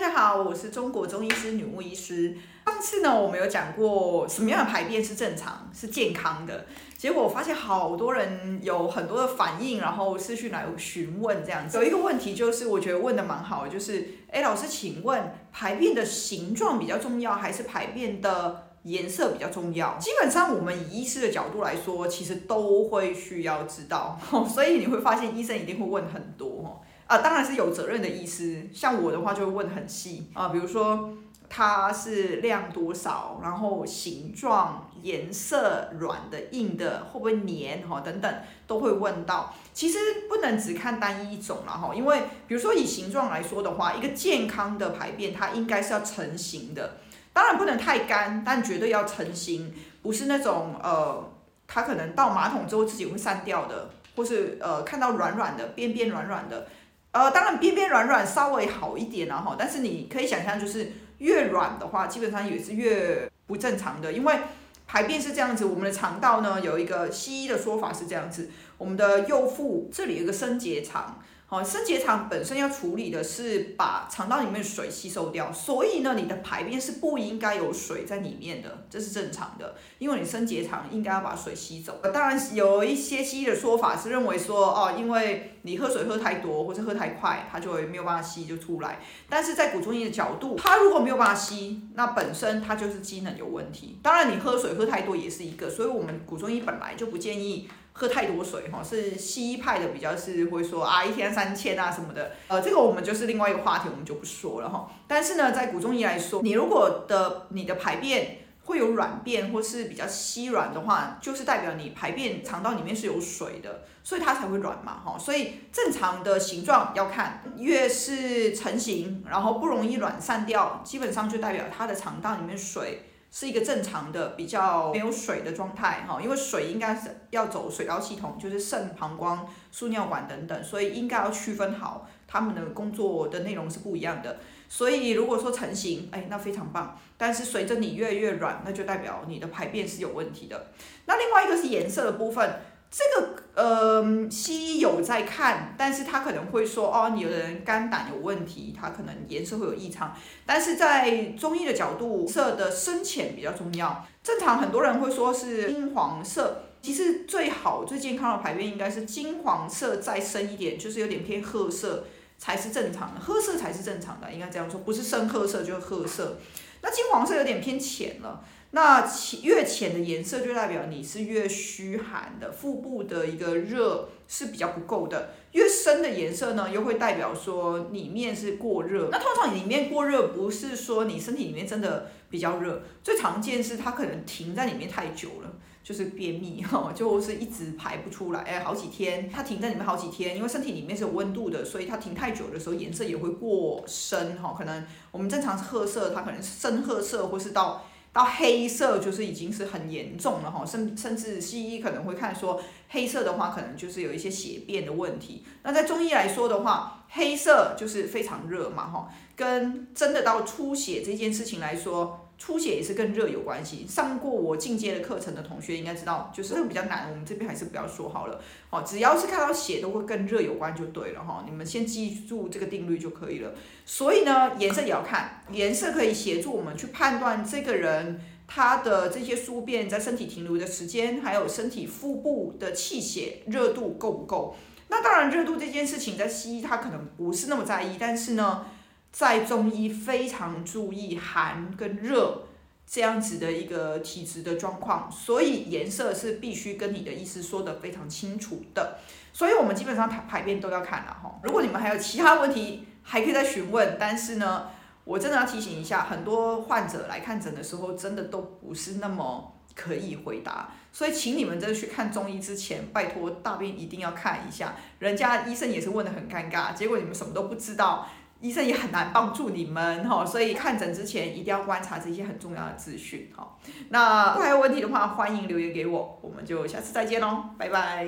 大家好，我是中国中医师女牧医师。上次呢，我们有讲过什么样的排便是正常、是健康的。结果我发现好多人有很多的反应，然后私讯来询问这样子。有一个问题就是，我觉得问的蛮好，就是，哎，老师，请问排便的形状比较重要，还是排便的颜色比较重要？基本上，我们以医师的角度来说，其实都会需要知道。所以你会发现，医生一定会问很多。啊，当然是有责任的意思，像我的话就会问很细啊，比如说它是量多少，然后形状、颜色、软的、硬的，会不会黏哈等等都会问到。其实不能只看单一一种了哈，因为比如说以形状来说的话，一个健康的排便它应该是要成型的，当然不能太干，但绝对要成型，不是那种呃，它可能到马桶之后自己会散掉的，或是呃看到软软的边边软软的。呃，当然边边软软稍微好一点啊哈，但是你可以想象，就是越软的话，基本上也是越不正常的，因为排便是这样子，我们的肠道呢有一个西医的说法是这样子，我们的右腹这里有一个升结肠。好，升结肠本身要处理的是把肠道里面水吸收掉，所以呢，你的排便是不应该有水在里面的，这是正常的，因为你升结肠应该要把水吸走。当然有一些西医的说法是认为说，哦，因为你喝水喝太多或者喝太快，它就会没有办法吸就出来。但是在古中医的角度，它如果没有办法吸，那本身它就是机能有问题。当然你喝水喝太多也是一个，所以我们古中医本来就不建议。喝太多水哈，是西医派的比较是会说啊，一天三千啊什么的，呃，这个我们就是另外一个话题，我们就不说了哈。但是呢，在古中医来说，你如果的你的排便会有软便或是比较稀软的话，就是代表你排便肠道里面是有水的，所以它才会软嘛哈。所以正常的形状要看，越是成型，然后不容易软散掉，基本上就代表它的肠道里面水。是一个正常的比较没有水的状态哈，因为水应该是要走水道系统，就是肾、膀胱、输尿管等等，所以应该要区分好，他们的工作的内容是不一样的。所以如果说成型，哎，那非常棒。但是随着你越来越软，那就代表你的排便是有问题的。那另外一个是颜色的部分。这个呃，西医有在看，但是他可能会说，哦，你有的人肝胆有问题，他可能颜色会有异常。但是在中医的角度，色的深浅比较重要。正常很多人会说是金黄色，其实最好最健康的排便应该是金黄色再深一点，就是有点偏褐色才是正常的，褐色才是正常的，应该这样说，不是深褐色就是褐色。那金黄色有点偏浅了。那浅越浅的颜色就代表你是越虚寒的，腹部的一个热是比较不够的。越深的颜色呢，又会代表说里面是过热。那通常里面过热不是说你身体里面真的比较热，最常见是它可能停在里面太久了，就是便秘哈，就是一直排不出来，哎，好几天它停在里面好几天，因为身体里面是有温度的，所以它停太久的时候颜色也会过深哈。可能我们正常是褐色，它可能是深褐色，或是到。到黑色就是已经是很严重了哈，甚甚至西医可能会看说黑色的话，可能就是有一些血便的问题。那在中医来说的话，黑色就是非常热嘛哈，跟真的到出血这件事情来说。出血也是跟热有关系。上过我进阶的课程的同学应该知道，就是比较难，我们这边还是不要说好了。哦，只要是看到血都会跟热有关就对了哈。你们先记住这个定律就可以了。所以呢，颜色也要看，颜色可以协助我们去判断这个人他的这些宿便在身体停留的时间，还有身体腹部的气血热度够不够。那当然，热度这件事情在西医他可能不是那么在意，但是呢。在中医非常注意寒跟热这样子的一个体质的状况，所以颜色是必须跟你的医师说得非常清楚的。所以我们基本上排排便都要看了哈。如果你们还有其他问题，还可以再询问。但是呢，我真的要提醒一下，很多患者来看诊的时候，真的都不是那么可以回答。所以请你们在去看中医之前，拜托大便一定要看一下。人家医生也是问得很尴尬，结果你们什么都不知道。医生也很难帮助你们哈，所以看诊之前一定要观察这些很重要的资讯哈。那还有问题的话，欢迎留言给我，我们就下次再见喽，拜拜。